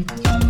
Et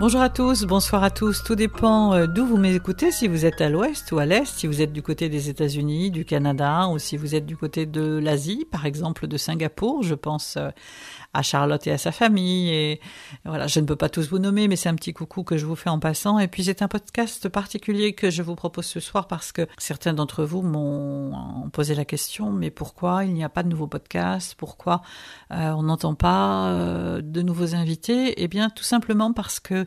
Bonjour à tous, bonsoir à tous, tout dépend euh, d'où vous m'écoutez, si vous êtes à l'ouest ou à l'est, si vous êtes du côté des États-Unis, du Canada, ou si vous êtes du côté de l'Asie, par exemple de Singapour, je pense euh, à Charlotte et à sa famille. Et voilà, je ne peux pas tous vous nommer, mais c'est un petit coucou que je vous fais en passant. Et puis c'est un podcast particulier que je vous propose ce soir parce que certains d'entre vous m'ont posé la question, mais pourquoi il n'y a pas de nouveaux podcasts Pourquoi euh, on n'entend pas de nouveaux invités? Eh bien, tout simplement parce que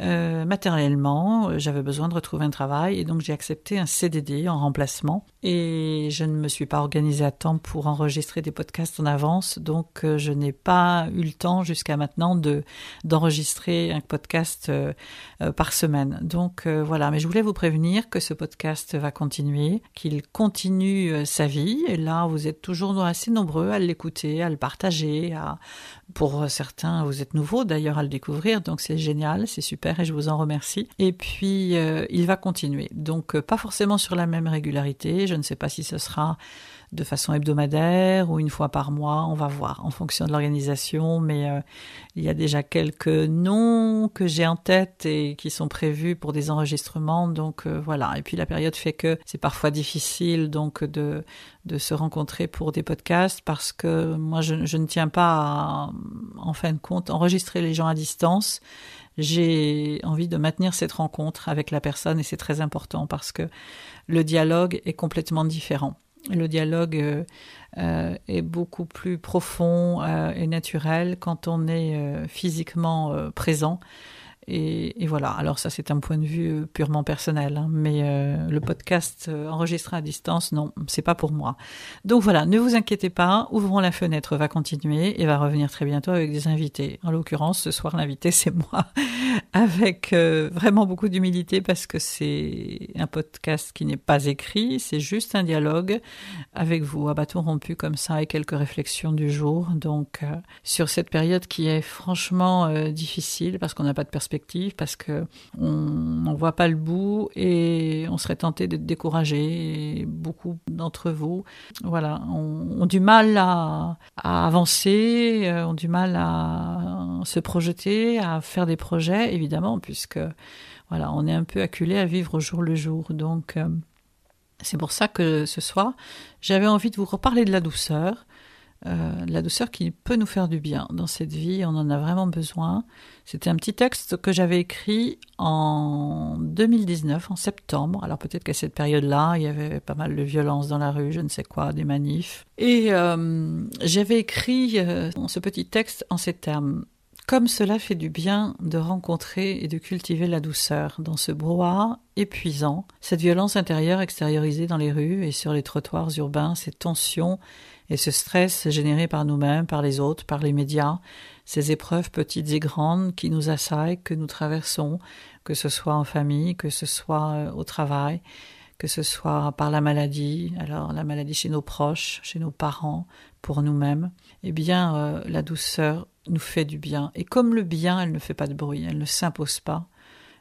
euh, matériellement, j'avais besoin de retrouver un travail et donc j'ai accepté un CDD en remplacement. Et je ne me suis pas organisée à temps pour enregistrer des podcasts en avance, donc euh, je n'ai pas eu le temps jusqu'à maintenant de d'enregistrer un podcast euh, par semaine. Donc voilà, mais je voulais vous prévenir que ce podcast va continuer, qu'il continue sa vie. Et là vous êtes toujours assez nombreux à l'écouter, à le partager, à pour certains vous êtes nouveaux d'ailleurs à le découvrir, donc c'est génial, c'est super et je vous en remercie. Et puis, euh, il va continuer. Donc, euh, pas forcément sur la même régularité. Je ne sais pas si ce sera de façon hebdomadaire ou une fois par mois, on va voir en fonction de l'organisation, mais euh, il y a déjà quelques noms que j'ai en tête et qui sont prévus pour des enregistrements, donc voilà. Et puis la période fait que c'est parfois difficile donc de de se rencontrer pour des podcasts parce que moi je, ne tiens pas à, en fin de compte enregistrer les gens à distance j'ai envie de maintenir cette rencontre avec la personne et c'est très important parce que le dialogue est complètement différent. Le dialogue euh, euh, est beaucoup plus profond euh, et naturel quand on est physiquement présent. Et, voilà, alors ça c'est un point de vue euh, purement personnel, hein. mais euh, le podcast euh, enregistré à distance, non, c'est pas pour moi. Donc voilà, ne vous inquiétez pas, Ouvrons la fenêtre va continuer et va revenir très bientôt avec des invités. En l'occurrence, ce soir l'invité c'est moi, avec vraiment beaucoup d'humilité parce que c'est un podcast qui n'est pas écrit, c'est juste un dialogue avec vous, à bâton rompu comme ça et quelques réflexions du jour. Donc sur cette période qui est franchement difficile parce qu'on n'a pas de perspective parce que on n'en voit pas le bout et on serait tenté d'être découragé. beaucoup d'entre vous, voilà, ont, du mal à, avancer, euh, ont du mal à se projeter, à faire des projets, évidemment, puisque voilà, on est un peu acculé à vivre au jour le jour. Donc euh, c'est pour ça que ce soir, j'avais envie de vous reparler de la douceur, euh, la douceur qui peut nous faire du bien dans cette vie, on en a vraiment besoin. C'était un petit texte que j'avais écrit en 2019, en septembre. Alors peut-être qu'à cette période-là, il y avait pas mal de violence dans la rue, je ne sais quoi, des manifs. Et euh, j'avais écrit euh, ce petit texte en ces termes. Comme cela fait du bien de rencontrer et de cultiver la douceur dans ce brouhaha épuisant, cette violence intérieure extériorisée dans les rues et sur les trottoirs urbains, ces tensions et ce stress généré par nous-mêmes, par les autres, par les médias, ces épreuves petites et grandes qui nous assaillent, que nous traversons, que ce soit en famille, que ce soit euh, au travail, que ce soit par la maladie, alors la maladie chez nos proches, chez nos parents, pour nous-mêmes, eh bien euh, la douceur nous fait du bien. Et comme le bien, elle ne fait pas de bruit, elle ne s'impose pas,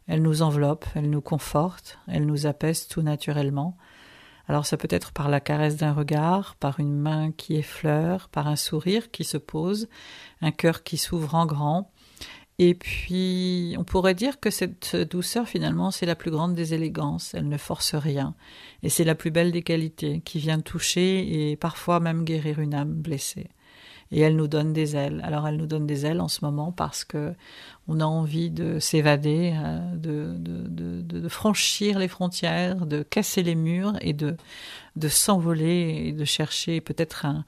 elle nous enveloppe, elle nous conforte, elle nous apaise tout naturellement. Alors ça peut être par la caresse d'un regard, par une main qui effleure, par un sourire qui se pose, un cœur qui s'ouvre en grand. Et puis, on pourrait dire que cette douceur, finalement, c'est la plus grande des élégances. Elle ne force rien. Et c'est la plus belle des qualités, qui vient toucher et parfois même guérir une âme blessée. Et elle nous donne des ailes. Alors elle nous donne des ailes en ce moment parce que on a envie de s'évader, euh, de, franchir les frontières, de casser les murs et de, s'envoler et de chercher peut-être un,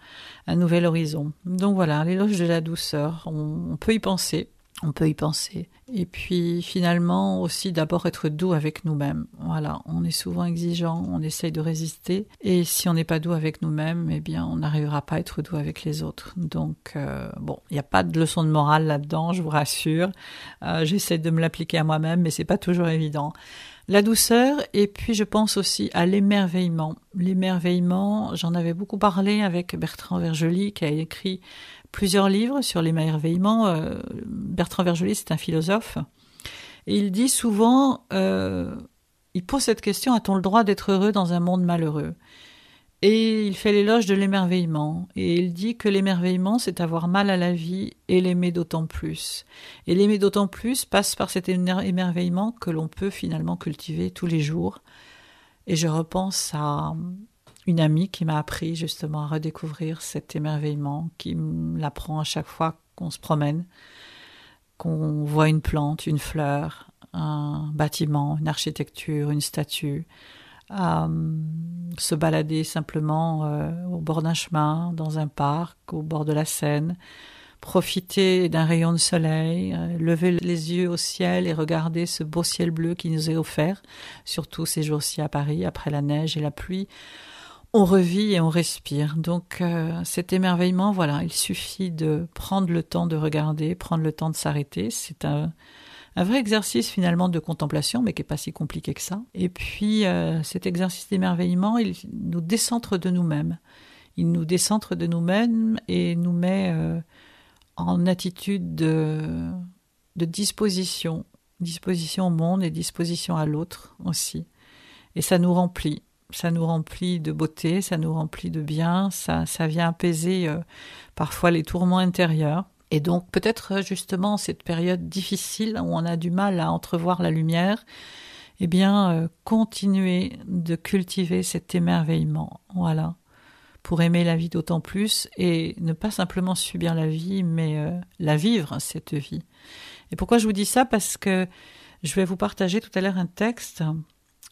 nouvel horizon. Donc voilà, l'éloge de la douceur, on peut y penser on peut y penser. Et puis finalement aussi d'abord être doux avec nous-mêmes. Voilà, on est souvent exigeant, on essaye de résister, et si on n'est pas doux avec nous-mêmes, eh bien on n'arrivera pas à être doux avec les autres. Donc euh, bon, il n'y a pas de leçon de morale là-dedans, je vous rassure. Euh, J'essaie de me l'appliquer à moi-même, mais c'est pas toujours évident. La douceur, et puis je pense aussi à l'émerveillement. L'émerveillement, j'en avais beaucoup parlé avec Bertrand Vergely qui a écrit plusieurs livres sur l'émerveillement. Euh, Bertrand Vergely, c'est un philosophe. Et il dit souvent, euh, il pose cette question, a-t-on le droit d'être heureux dans un monde malheureux? Et il fait l'éloge de l'émerveillement. Et il dit que l'émerveillement, c'est avoir mal à la vie et l'aimer d'autant plus. Et l'aimer d'autant plus passe par cet émerveillement que l'on peut finalement cultiver tous les jours. Et je repense à une amie qui m'a appris justement à redécouvrir cet émerveillement, qui l'apprend à chaque fois qu'on se promène, qu'on voit une plante, une fleur, un bâtiment, une architecture, une statue, à se balader simplement euh, au bord d'un chemin, dans un parc, au bord de la Seine, profiter d'un rayon de soleil, euh, lever les yeux au ciel et regarder ce beau ciel bleu qui nous est offert, surtout ces jours-ci à Paris, après la neige et la pluie on revit et on respire. Donc euh, cet émerveillement, voilà, il suffit de prendre le temps de regarder, prendre le temps de s'arrêter. C'est un, un, vrai exercice finalement de contemplation, mais qui est pas si compliqué que ça. Et puis euh, cet exercice d'émerveillement, il nous décentre de nous-mêmes. Il nous décentre de nous-mêmes et nous met euh, en attitude de, de disposition, disposition au monde et disposition à l'autre aussi. Et ça nous remplit ça nous remplit de beauté, ça nous remplit de bien, ça, ça vient apaiser euh, parfois les tourments intérieurs. Et donc peut-être euh, justement cette période difficile où on a du mal à entrevoir la lumière, eh bien euh, continuer de cultiver cet émerveillement, voilà, pour aimer la vie d'autant plus et ne pas simplement subir la vie, mais la vivre cette vie. Et pourquoi je vous dis ça? Parce que je vais vous partager tout à l'heure un texte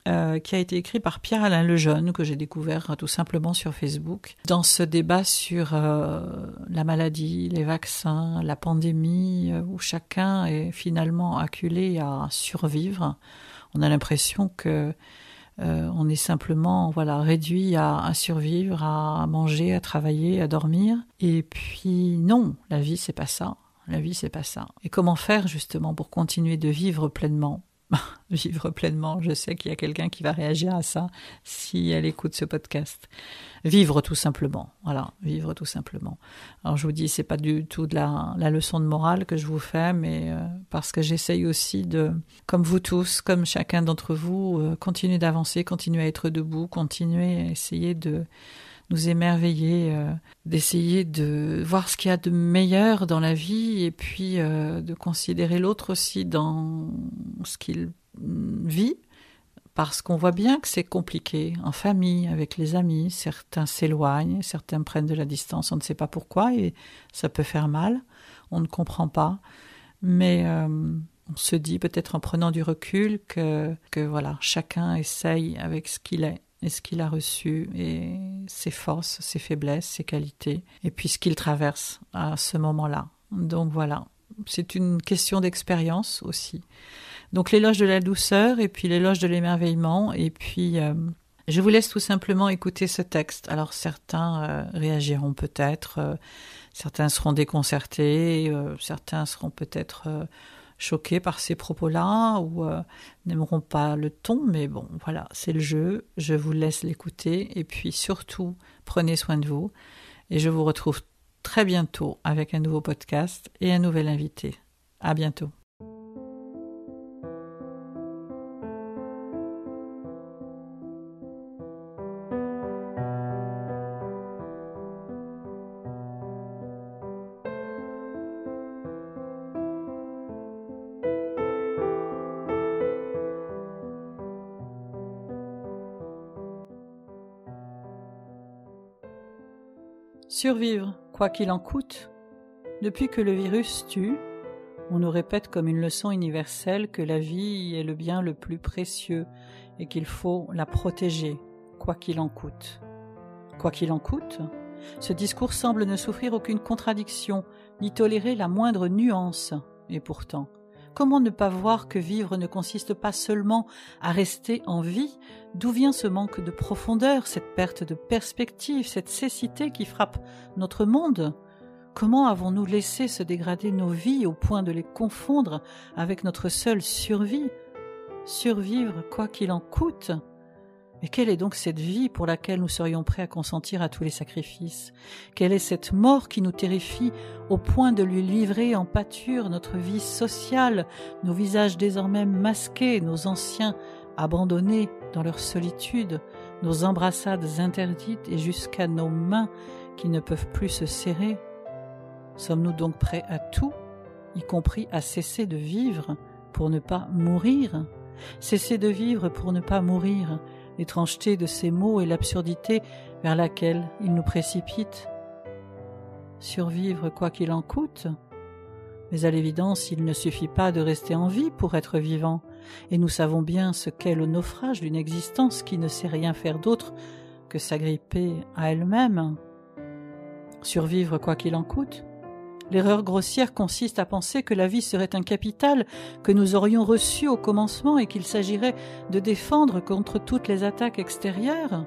euh, qui a été écrit par Pierre-Alain Lejeune, que j'ai découvert tout simplement sur Facebook, dans ce débat sur euh, la maladie, les vaccins, la pandémie, euh, où chacun est finalement acculé à survivre. On a l'impression que on est simplement voilà réduit à, à, survivre, à manger, à travailler, à dormir. Et puis non, la vie c'est pas ça. La vie c'est pas ça. Et comment faire justement pour continuer de vivre pleinement? vivre pleinement. Je sais qu'il y a quelqu'un qui va réagir à ça si elle écoute ce podcast. Vivre tout simplement. Voilà, vivre tout simplement. Alors je vous dis, c'est pas du tout de la, la, leçon de morale que je vous fais, mais euh, parce que j'essaye aussi de, comme vous tous, comme chacun d'entre vous, euh, continuer d'avancer, continuer à être debout, continuer à essayer de nous émerveiller, euh, d'essayer de voir ce qu'il y a de meilleur dans la vie et puis euh, de considérer l'autre aussi dans ce qu'il vit, parce qu'on voit bien que c'est compliqué en famille, avec les amis, certains s'éloignent, certains prennent de la distance, on ne sait pas pourquoi et ça peut faire mal, on ne comprend pas, mais euh, on se dit peut-être en prenant du recul que, que voilà, chacun essaye avec ce qu'il est et ce qu'il a reçu et ses forces, ses faiblesses, ses qualités, et puis ce qu'il traverse à ce moment-là. Donc voilà, c'est une question d'expérience aussi. Donc l'éloge de la douceur et puis l'éloge de l'émerveillement et puis euh, je vous laisse tout simplement écouter ce texte. Alors certains euh, réagiront peut-être, euh, certains seront déconcertés, certains seront peut-être choqués par ces propos-là ou euh, n'aimeront pas le ton, mais bon, voilà, c'est le jeu. Je vous laisse l'écouter et puis surtout, prenez soin de vous et je vous retrouve très bientôt avec un nouveau podcast et un nouvel invité. À bientôt. Survivre, quoi qu'il en coûte, Depuis que le virus tue, on nous répète comme une leçon universelle que la vie est le bien le plus précieux et qu'il faut la protéger, quoi qu'il en coûte. Quoi qu'il en coûte, ce discours semble ne souffrir aucune contradiction, ni tolérer la moindre nuance. Et pourtant, comment ne pas voir que vivre ne consiste pas seulement à rester en vie? D'où vient ce manque de profondeur, cette perte de perspective, cette cécité qui frappe notre monde? Comment avons-nous laissé se dégrader nos vies au point de les confondre avec notre seule survie? Survivre quoi qu'il en coûte? Mais quelle est donc cette vie pour laquelle nous serions prêts à consentir à tous les sacrifices? Quelle est cette mort qui nous terrifie au point de lui livrer en pâture notre vie sociale, nos visages désormais masqués, nos anciens abandonnés dans leur solitude, nos embrassades interdites et jusqu'à nos mains qui ne peuvent plus se serrer? Sommes-nous donc prêts à tout, y compris à cesser de vivre pour ne pas mourir? Cesser de vivre pour ne pas mourir, l'étrangeté de ces mots et l'absurdité vers laquelle ils nous précipitent. Survivre quoi qu'il en coûte mais à l'évidence, il ne suffit pas de rester en vie pour être vivant, et nous savons bien ce qu'est le naufrage d'une existence qui ne sait rien faire d'autre que s'agripper à elle-même. Survivre quoi qu'il en coûte L'erreur grossière consiste à penser que la vie serait un capital que nous aurions reçu au commencement et qu'il s'agirait de défendre contre toutes les attaques extérieures.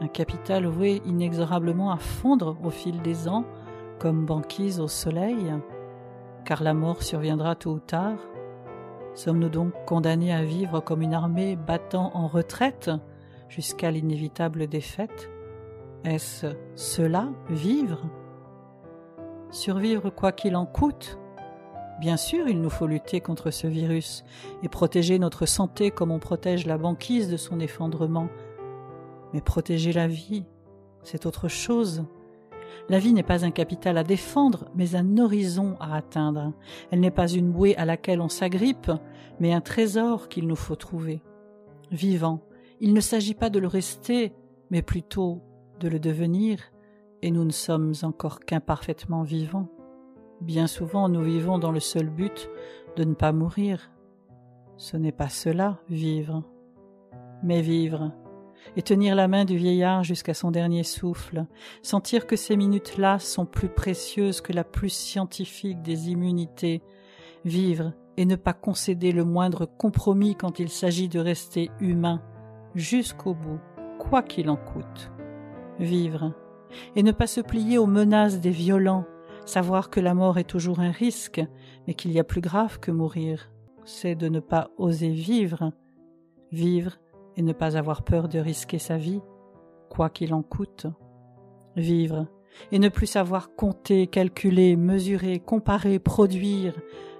Un capital voué inexorablement à fondre au fil des ans, comme banquise au soleil, car la mort surviendra tôt ou tard. Sommes-nous donc condamnés à vivre comme une armée battant en retraite jusqu'à l'inévitable défaite? Est-ce cela, vivre? Survivre quoi qu'il en coûte Bien sûr, il nous faut lutter contre ce virus et protéger notre santé comme on protège la banquise de son effondrement. Mais protéger la vie, c'est autre chose. La vie n'est pas un capital à défendre, mais un horizon à atteindre. Elle n'est pas une bouée à laquelle on s'agrippe, mais un trésor qu'il nous faut trouver. Vivant, il ne s'agit pas de le rester, mais plutôt de le devenir, et nous ne sommes encore qu'imparfaitement vivants. Bien souvent nous vivons dans le seul but de ne pas mourir. Ce n'est pas cela, vivre. Mais vivre, et tenir la main du vieillard jusqu'à son dernier souffle, sentir que ces minutes-là sont plus précieuses que la plus scientifique des immunités, vivre et ne pas concéder le moindre compromis quand il s'agit de rester humain, jusqu'au bout, quoi qu'il en coûte. Vivre et ne pas se plier aux menaces des violents, savoir que la mort est toujours un risque, mais qu'il y a plus grave que mourir, c'est de ne pas oser vivre, vivre et ne pas avoir peur de risquer sa vie, quoi qu'il en coûte, vivre et ne plus savoir compter, calculer, mesurer, comparer, produire,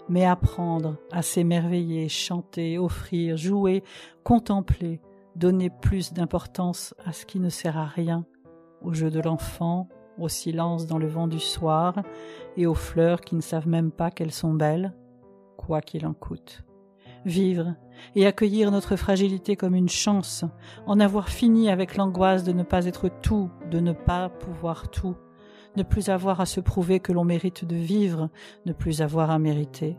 mais apprendre à s'émerveiller, chanter, offrir, jouer, contempler, donner plus d'importance à ce qui ne sert à rien, au jeu de l'enfant, au silence dans le vent du soir, et aux fleurs qui ne savent même pas qu'elles sont belles, quoi qu'il en coûte. Vivre et accueillir notre fragilité comme une chance, en avoir fini avec l'angoisse de ne pas être tout, de ne pas pouvoir tout, ne plus avoir à se prouver que l'on mérite de vivre, ne plus avoir à mériter,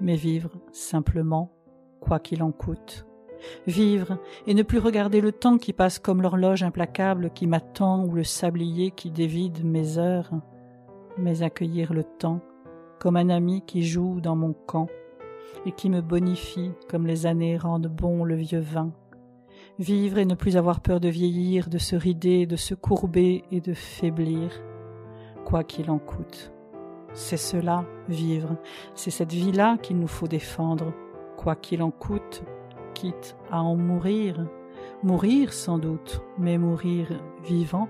mais vivre simplement, quoi qu'il en coûte vivre et ne plus regarder le temps qui passe comme l'horloge implacable qui m'attend ou le sablier qui dévide mes heures, mais accueillir le temps comme un ami qui joue dans mon camp et qui me bonifie comme les années rendent bon le vieux vin. Vivre et ne plus avoir peur de vieillir, de se rider, de se courber et de faiblir, quoi qu'il en coûte. C'est cela, vivre, c'est cette vie-là qu'il nous faut défendre, quoi qu'il en coûte, quitte à en mourir, mourir sans doute, mais mourir vivant,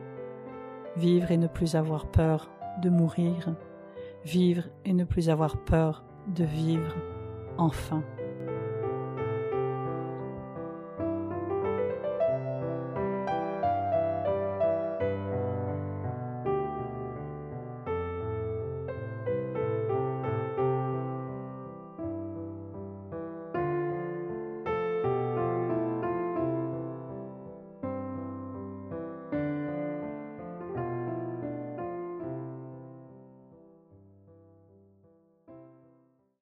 vivre et ne plus avoir peur de mourir, vivre et ne plus avoir peur de vivre enfin.